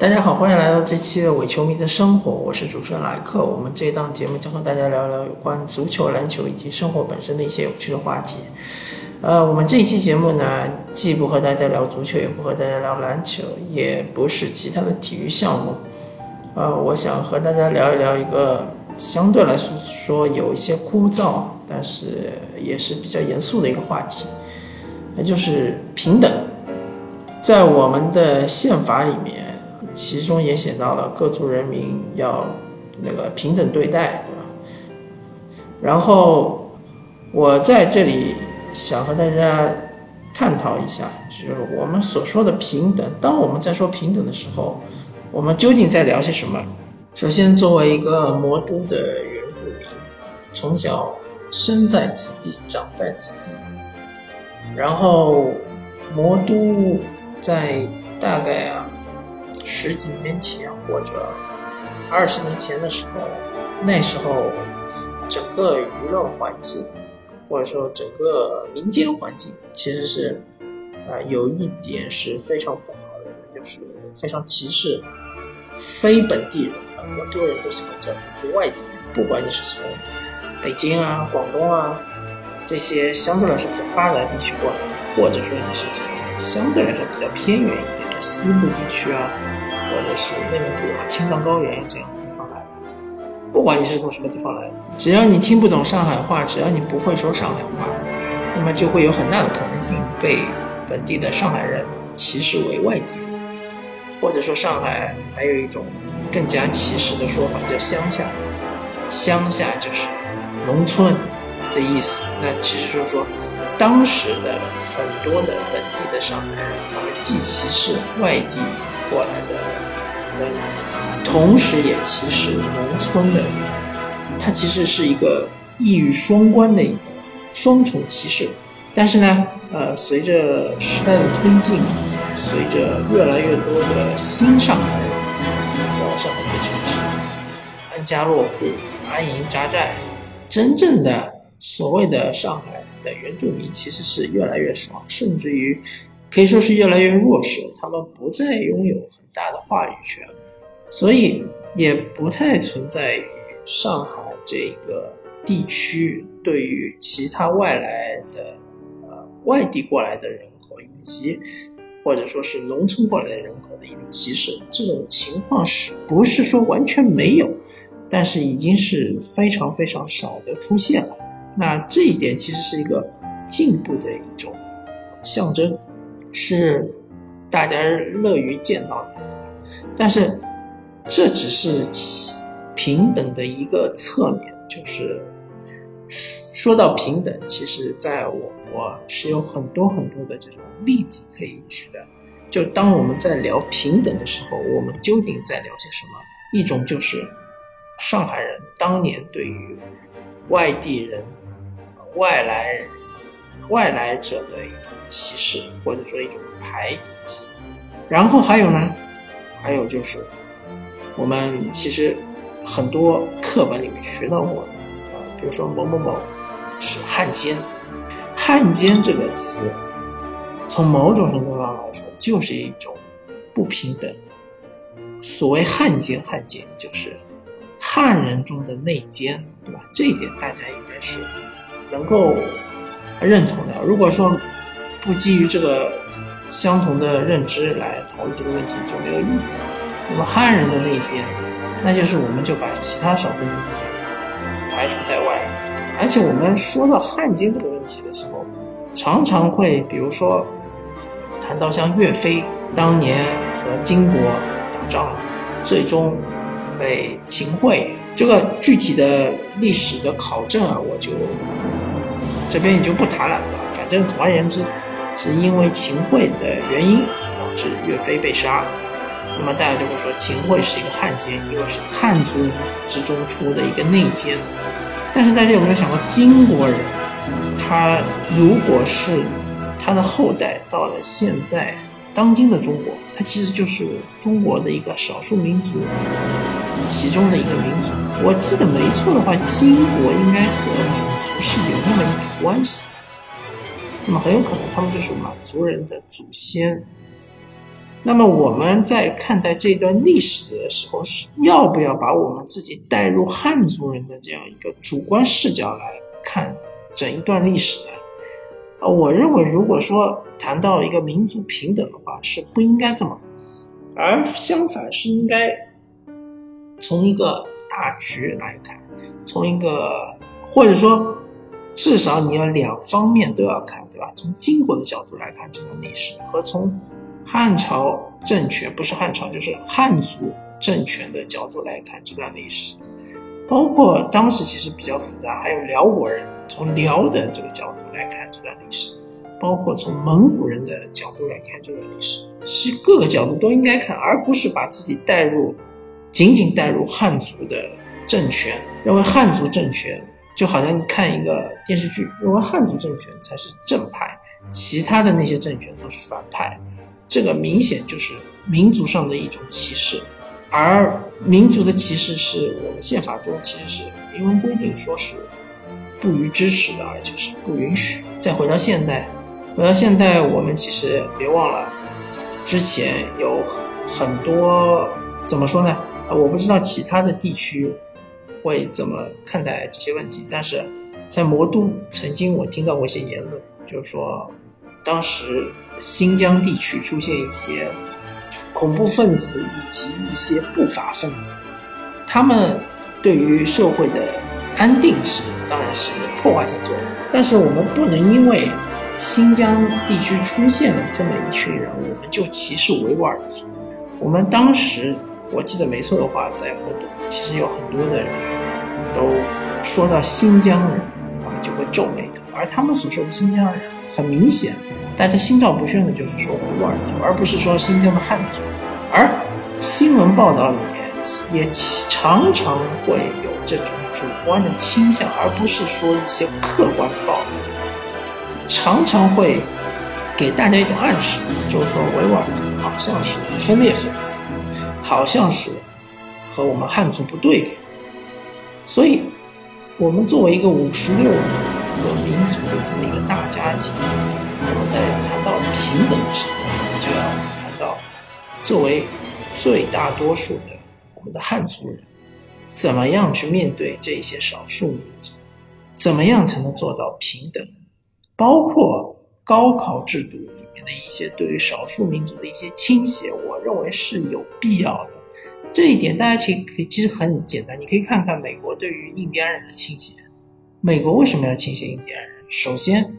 大家好，欢迎来到这期的伪球迷的生活，我是主持人莱克。我们这一档节目将和大家聊聊有关足球、篮球以及生活本身的一些有趣的话题。呃，我们这一期节目呢，既不和大家聊足球，也不和大家聊篮球，也不是其他的体育项目。呃，我想和大家聊一聊一个相对来说说有一些枯燥，但是也是比较严肃的一个话题，那就是平等。在我们的宪法里面。其中也写到了各族人民要那个平等对待，对吧？然后我在这里想和大家探讨一下，就是我们所说的平等。当我们在说平等的时候，我们究竟在聊些什么？首先，作为一个魔都的原住民，从小生在此地，长在此地，然后魔都在大概。十几年前或者二十年前的时候，那时候整个舆论环境或者说整个民间环境其实是啊有一点是非常不好的，就是非常歧视非本地人，很多人都喜欢叫你是外地人，不管你是从北京啊、广东啊这些相对来说比较发达地区过来，或者说你是从相对来说比较偏远一点。西部地区啊，或者是内蒙古啊、青藏高原这样的地方来，不管你是从什么地方来的，只要你听不懂上海话，只要你不会说上海话，那么就会有很大的可能性被本地的上海人歧视为外地人，或者说上海还有一种更加歧视的说法叫乡下，乡下就是农村的意思。那其实就是说，当时的很多的本地上海人。既歧视外地过来的人，同时也歧视农村的人，它其实是一个一语双关的一个双重歧视。但是呢，呃，随着时代的推进，随着越来越多的新上海人到上海的城市，安家落户、安营扎寨，真正的所谓的上海的原住民其实是越来越少，甚至于。可以说是越来越弱势，他们不再拥有很大的话语权，所以也不太存在于上海这个地区对于其他外来的呃外地过来的人口以及或者说是农村过来的人口的一种歧视。这种情况是不是说完全没有？但是已经是非常非常少的出现了。那这一点其实是一个进步的一种象征。是大家乐于见到的，但是这只是平等的一个侧面。就是说到平等，其实在我国是有很多很多的这种例子可以举的。就当我们在聊平等的时候，我们究竟在聊些什么？一种就是上海人当年对于外地人、外来。外来者的一种歧视，或者说一种排挤。然后还有呢，还有就是，我们其实很多课本里面学到过的，啊，比如说某某某是汉奸，汉奸这个词，从某种程度上来说就是一种不平等。所谓汉奸，汉奸就是汉人中的内奸，对吧？这一点大家应该是能够。认同的。如果说不基于这个相同的认知来讨论这个问题，就没有意义。那么汉人的内奸，那就是我们就把其他少数民族排除在外。而且我们说到汉奸这个问题的时候，常常会比如说谈到像岳飞当年和金国打仗，最终被秦桧。这个具体的历史的考证啊，我就。这边也就不谈了，反正总而言之，是因为秦桧的原因导致岳飞被杀。那么大家就会说秦桧是一个汉奸，一个是汉族之中出的一个内奸。但是大家有没有想过，金国人他如果是他的后代到了现在当今的中国，他其实就是中国的一个少数民族其中的一个民族。我记得没错的话，金国应该和。是有那么一点关系，那么很有可能他们就是满族人的祖先。那么我们在看待这段历史的时候，是要不要把我们自己带入汉族人的这样一个主观视角来看整一段历史呢？啊，我认为，如果说谈到一个民族平等的话，是不应该这么，而相反是应该从一个大局来看，从一个或者说至少你要两方面都要看，对吧？从金国的角度来看这段历史，和从汉朝政权不是汉朝就是汉族政权的角度来看这段历史，包括当时其实比较复杂，还有辽国人。从辽的这个角度来看这段历史，包括从蒙古人的角度来看这段历史，是各个角度都应该看，而不是把自己带入，仅仅带入汉族的政权，认为汉族政权就好像你看一个电视剧，认为汉族政权才是正派，其他的那些政权都是反派，这个明显就是民族上的一种歧视，而民族的歧视是我们宪法中其实是明文规定说是。不予支持的，而且是不允许。再回到现代，回到现代，我们其实别忘了，之前有很多怎么说呢？我不知道其他的地区会怎么看待这些问题，但是在魔都曾经我听到过一些言论，就是说当时新疆地区出现一些恐怖分子以及一些不法分子，他们对于社会的。安定是当然是破坏性作用，但是我们不能因为新疆地区出现了这么一群人，我们就歧视维吾尔族。我们当时我记得没错的话，在摩都其实有很多的人都说到新疆人，他们就会皱眉头，而他们所说的新疆人，很明显，大家心照不宣的就是说维吾尔族，而不是说新疆的汉族。而新闻报道里面也常常会有这种。主观的倾向，而不是说一些客观报道，常常会给大家一种暗示，就是说维吾尔族好像是分裂分子，好像是和我们汉族不对付。所以，我们作为一个五十六个民族的这么一个大家庭，我们在谈到平等的时候，我们就要谈到作为最大多数的我们的汉族人。怎么样去面对这些少数民族？怎么样才能做到平等？包括高考制度里面的一些对于少数民族的一些倾斜，我认为是有必要的。这一点大家其实可以，其实很简单，你可以看看美国对于印第安人的倾斜。美国为什么要倾斜印第安人？首先，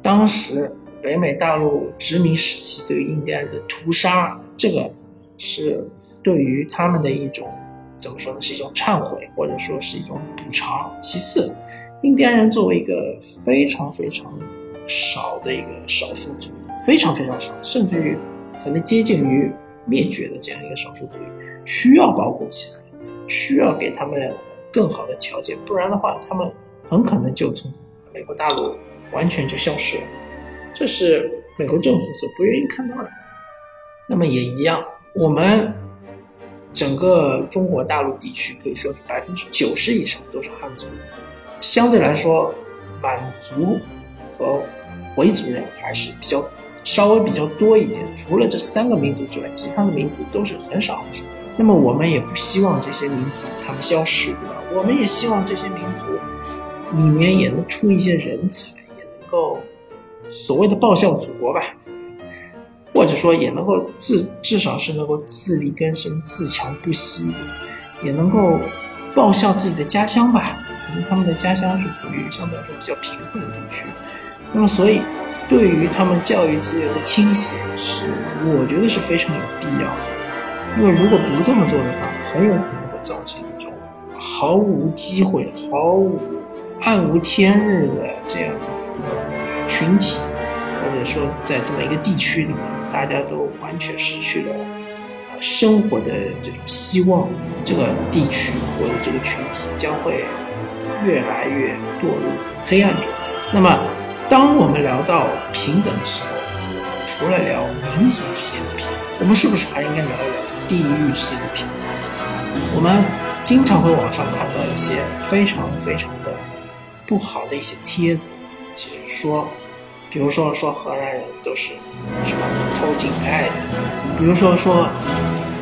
当时北美大陆殖民时期对于印第安人的屠杀，这个是对于他们的一种。怎么说呢？是一种忏悔，或者说是一种补偿。其次，印第安人作为一个非常非常少的一个少数族，非常非常少，甚至于可能接近于灭绝的这样一个少数族，需要保护起来，需要给他们更好的条件，不然的话，他们很可能就从美国大陆完全就消失了。这是美国政府所不愿意看到的。那么也一样，我们。整个中国大陆地区可以说是百分之九十以上都是汉族，相对来说，满族和回族人还是比较稍微比较多一点。除了这三个民族之外，其他的民族都是很少很少。那么我们也不希望这些民族他们消失，对吧？我们也希望这些民族里面也能出一些人才，也能够所谓的报效祖国吧。或者说也能够自至少是能够自力更生、自强不息，也能够报效自己的家乡吧。可能他们的家乡是处于相对来说比较贫困的地区，那么所以对于他们教育资源的倾斜，是我觉得是非常有必要的。因为如果不这么做的话，很有可能会造成一种毫无机会、毫无暗无天日的这样的一个群体，或者说在这么一个地区里面。大家都完全失去了生活的这种希望，这个地区或者这个群体将会越来越堕入黑暗中。那么，当我们聊到平等的时候，除了聊民族之间的平等，我们是不是还应该聊一聊地域之间的平等？我们经常会网上看到一些非常非常的不好的一些帖子，其实说比如说说河南人都是什么偷井盖的，比如说说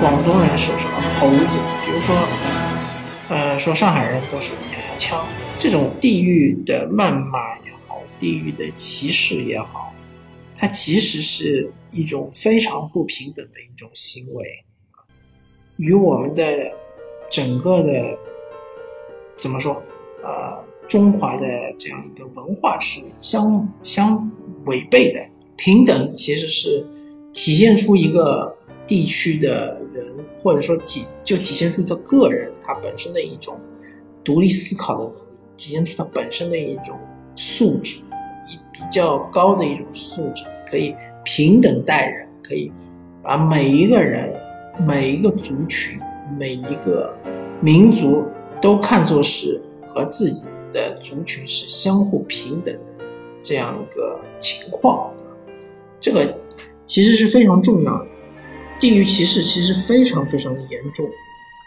广东人是什么猴子，比如说呃说上海人都是娘娘腔，这种地域的谩骂呀，地域的歧视也好，它其实是一种非常不平等的一种行为，与我们的整个的怎么说呃。中华的这样一个文化是相相违背的。平等其实是体现出一个地区的人，或者说体就体现出这个人他本身的一种独立思考的能力，体现出他本身的一种素质，较高的一种素质，可以平等待人，可以把每一个人、每一个族群、每一个民族都看作是和自己。的族群是相互平等的这样一个情况，这个其实是非常重要的。地域歧视其实非常非常的严重，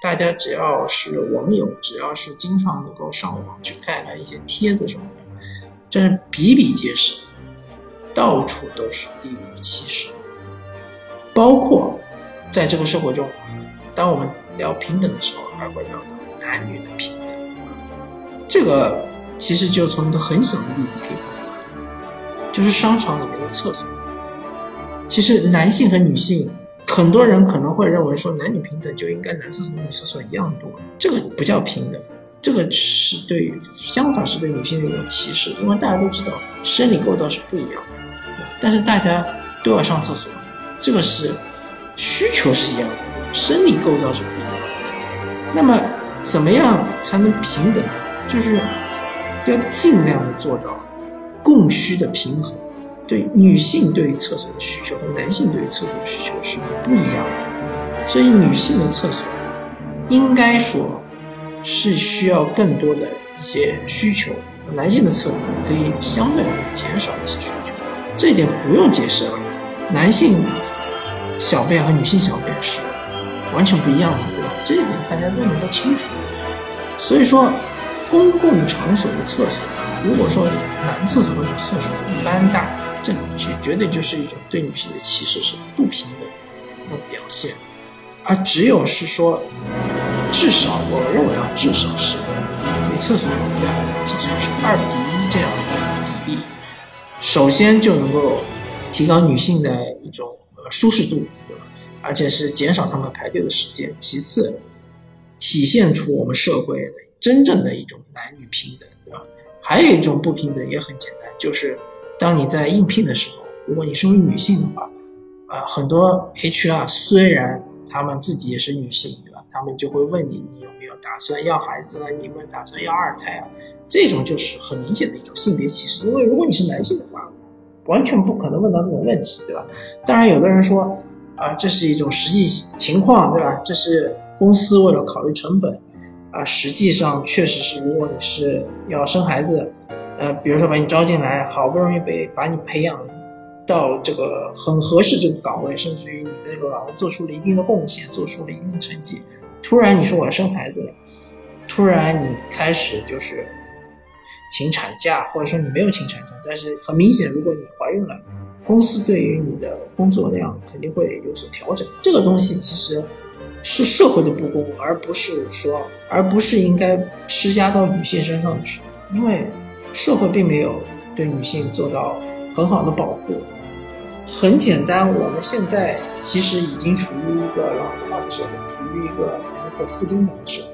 大家只要是网友，只要是经常能够上网去看看一些帖子什么，真是比比皆是，到处都是地域歧视。包括在这个社会中，当我们聊平等的时候，还会聊到男女的平等。这个其实就从一个很小的例子可以看出来，就是商场里面的厕所。其实男性和女性，很多人可能会认为说男女平等就应该男厕所女厕所一样多，这个不叫平等，这个是对相反是对女性的一种歧视。因为大家都知道生理构造是不一样的，但是大家都要上厕所，这个是需求是一样的，生理构造是不一样的。那么怎么样才能平等？就是要尽量的做到供需的平衡。对女性对于厕所的需求和男性对于厕所的需求是不一样的，所以女性的厕所应该说是需要更多的一些需求，男性的厕所可以相对减少一些需求。这一点不用解释了，男性小便和女性小便是完全不一样的，对吧？这一点大家都能够清楚。所以说。公共场所的厕所，如果说男厕所和女厕所一般大，这绝绝对就是一种对女性的歧视，是不平等的表现。而只有是说，至少我认为啊，至少是女厕所对男厕所是二比一这样的比例，首先就能够提高女性的一种舒适度，对吧？而且是减少她们排队的时间。其次，体现出我们社会的。真正的一种男女平等，对吧？还有一种不平等也很简单，就是当你在应聘的时候，如果你身为女性的话，啊，很多 HR 虽然他们自己也是女性，他们就会问你，你有没有打算要孩子啊？你们打算要二胎啊？这种就是很明显的一种性别歧视，因为如果你是男性的话，完全不可能问到这种问题，对吧？当然，有的人说，啊，这是一种实际情况，对吧？这是公司为了考虑成本。啊，实际上确实是，如果你是要生孩子，呃，比如说把你招进来，好不容易被把你培养到这个很合适这个岗位，甚至于你在这个岗位做出了一定的贡献，做出了一定成绩，突然你说我要生孩子了，突然你开始就是请产假，或者说你没有请产假，但是很明显，如果你怀孕了，公司对于你的工作量肯定会有所调整。这个东西其实。是社会的不公，而不是说，而不是应该施加到女性身上去，因为社会并没有对女性做到很好的保护。很简单，我们现在其实已经处于一个老龄化的社会，处于一个人口负增长的社会。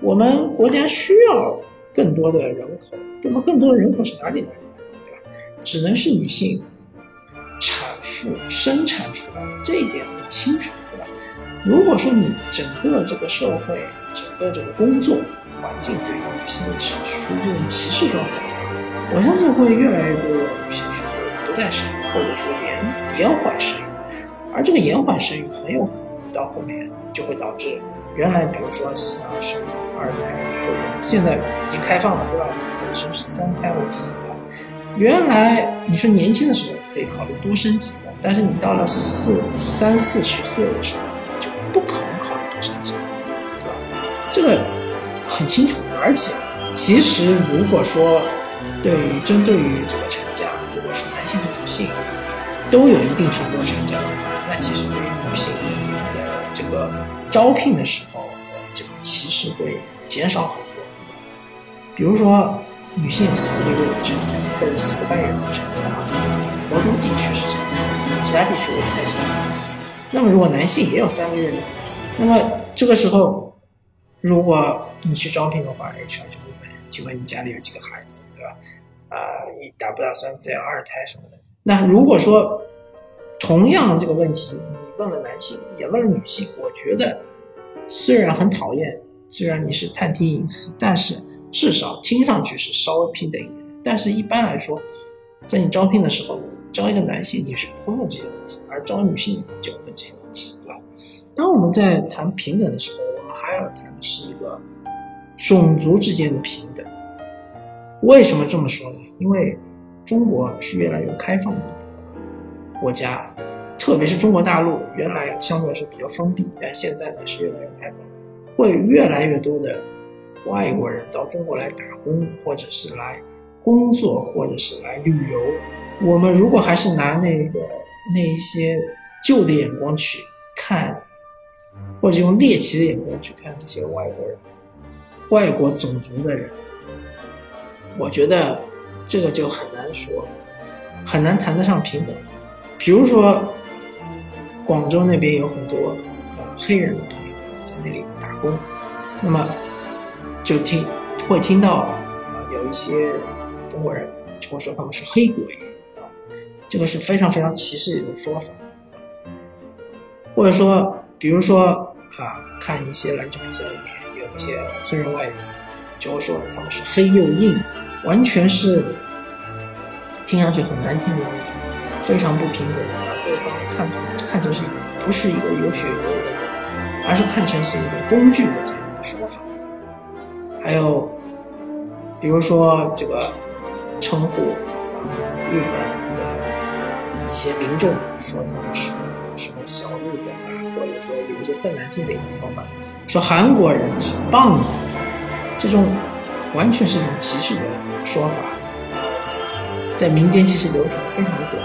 我们国家需要更多的人口，那么更多的人口是哪里来的？对吧？只能是女性产妇生产出来的，这一点很清楚。对吧如果说你整个这个社会、整个这个工作环境对于女性是处于这种歧视状态，我相信会越来越多的女性选择不再生或者说延延缓生育，而这个延缓生育很有可能到后面就会导致原来比如说像生二胎，或者现在已经开放了，对吧？可以生三胎或者四胎，原来你说年轻的时候可以考虑多生几个，但是你到了四三四十岁的时候就。不可能考虑多生几个，对吧？这个很清楚。而且，其实如果说对于针对于这个产假，如果是男性和女性都有一定程度产假的话，那其实对于女性的这个招聘的时候的这种歧视会减少很多。比如说，女性有四个月的产假或者四个半月的产假，国都地区是这样子，其他地区我不太清楚。那么如果男性也有三个月呢？那么这个时候，如果你去招聘的话，HR 就会问：请问你家里有几个孩子，对吧？啊，你打不打算再要二胎什么的？那如果说同样这个问题你问了男性，也问了女性，我觉得虽然很讨厌，虽然你是探听隐私，但是至少听上去是稍微平等一点。但是一般来说，在你招聘的时候，招一个男性你是不会问这些问题，而招女性就问这些问题，对吧？当我们在谈平等的时候，我们还要谈的是一个种族之间的平等。为什么这么说呢？因为中国是越来越开放的国家，特别是中国大陆，原来相对来说比较封闭，但现在呢是越来越开放，会越来越多的外国人到中国来打工，或者是来工作，或者是来旅游。我们如果还是拿那个那一些旧的眼光去看，或者用猎奇的眼光去看这些外国人、外国种族的人。我觉得这个就很难说，很难谈得上平等。比如说，广州那边有很多呃黑人的朋友在那里打工，那么就听会听到啊有一些中国人就会说他们是黑鬼啊，这个是非常非常歧视的一种说法。或者说，比如说啊，看一些篮球比赛里面有一些黑人外援，就会说他们是黑又硬。完全是听上去很难听的那种，非常不平等，把对方看看成是不是一个有血有肉的人，而是看成是一种工具的这样一个说法。还有，比如说这个称呼日本的一些民众，说他们是什么小日本啊，或者说有一些更难听的一种说法，说韩国人是棒子，这种完全是一种歧视的。说法在民间其实流传非常的广，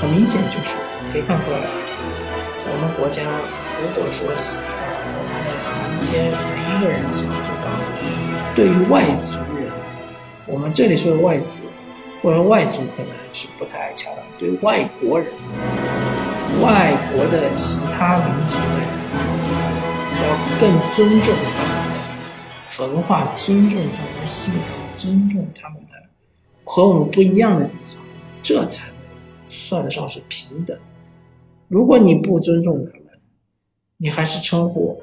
很明显就是可以看出来，我们国家如果说我们的民间每一个人想做到，对于外族人，我们这里说的外族或者外族可能是不太恰当，对外国人，外国的其他民族的人，要更尊重他文化，尊重他们的信仰。尊重他们的和我们不一样的地方，这才能算得上是平等。如果你不尊重他们，你还是称呼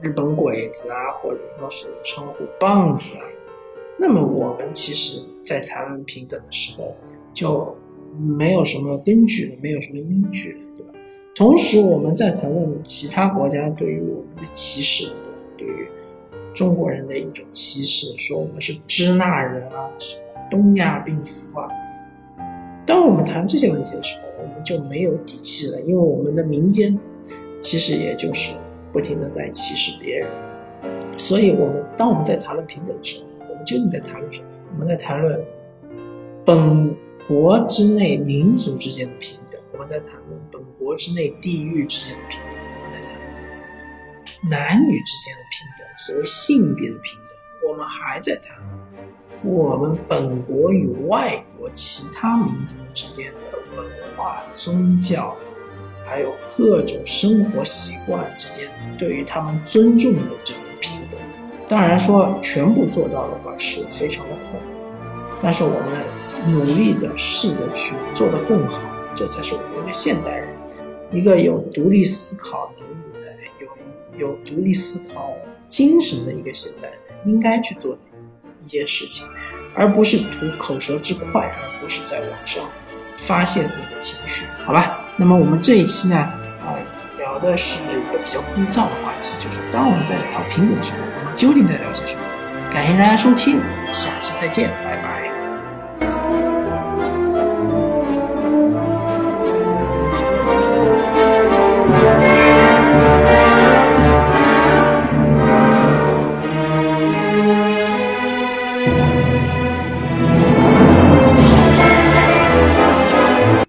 日本鬼子啊，或者说是称呼棒子啊，那么我们其实在谈论平等的时候就没有什么根据了，没有什么依据了，对吧？同时，我们在谈论其他国家对于我们的歧视。对于中国人的一种歧视，说我们是支那人啊，什么东亚病夫啊。当我们谈这些问题的时候，我们就没有底气了，因为我们的民间其实也就是不停的在歧视别人。所以，我们当我们在谈论平等的时候，我们究竟在谈论什么？我们在谈论本国之内民族之间的平等，我们在谈论本国之内地域之间的平等，男女之间的平等。所谓性别的平等，我们还在谈我们本国与外国其他民族之间的文化、宗教，还有各种生活习惯之间对于他们尊重的这种平等。当然说全部做到的话是非常的困难，但是我们努力的试着去做得更好，这才是我们一个现代人，一个有独立思考能力、有独立思考。精神的一个现代人应该去做的一件事情，而不是图口舌之快，而不是在网上发泄自己的情绪，好吧？那么我们这一期呢，啊，聊的是一个比较枯燥的话题，就是当我们在聊平等的时候，我们究竟在聊些什么？感谢大家收听，下期再见，拜拜。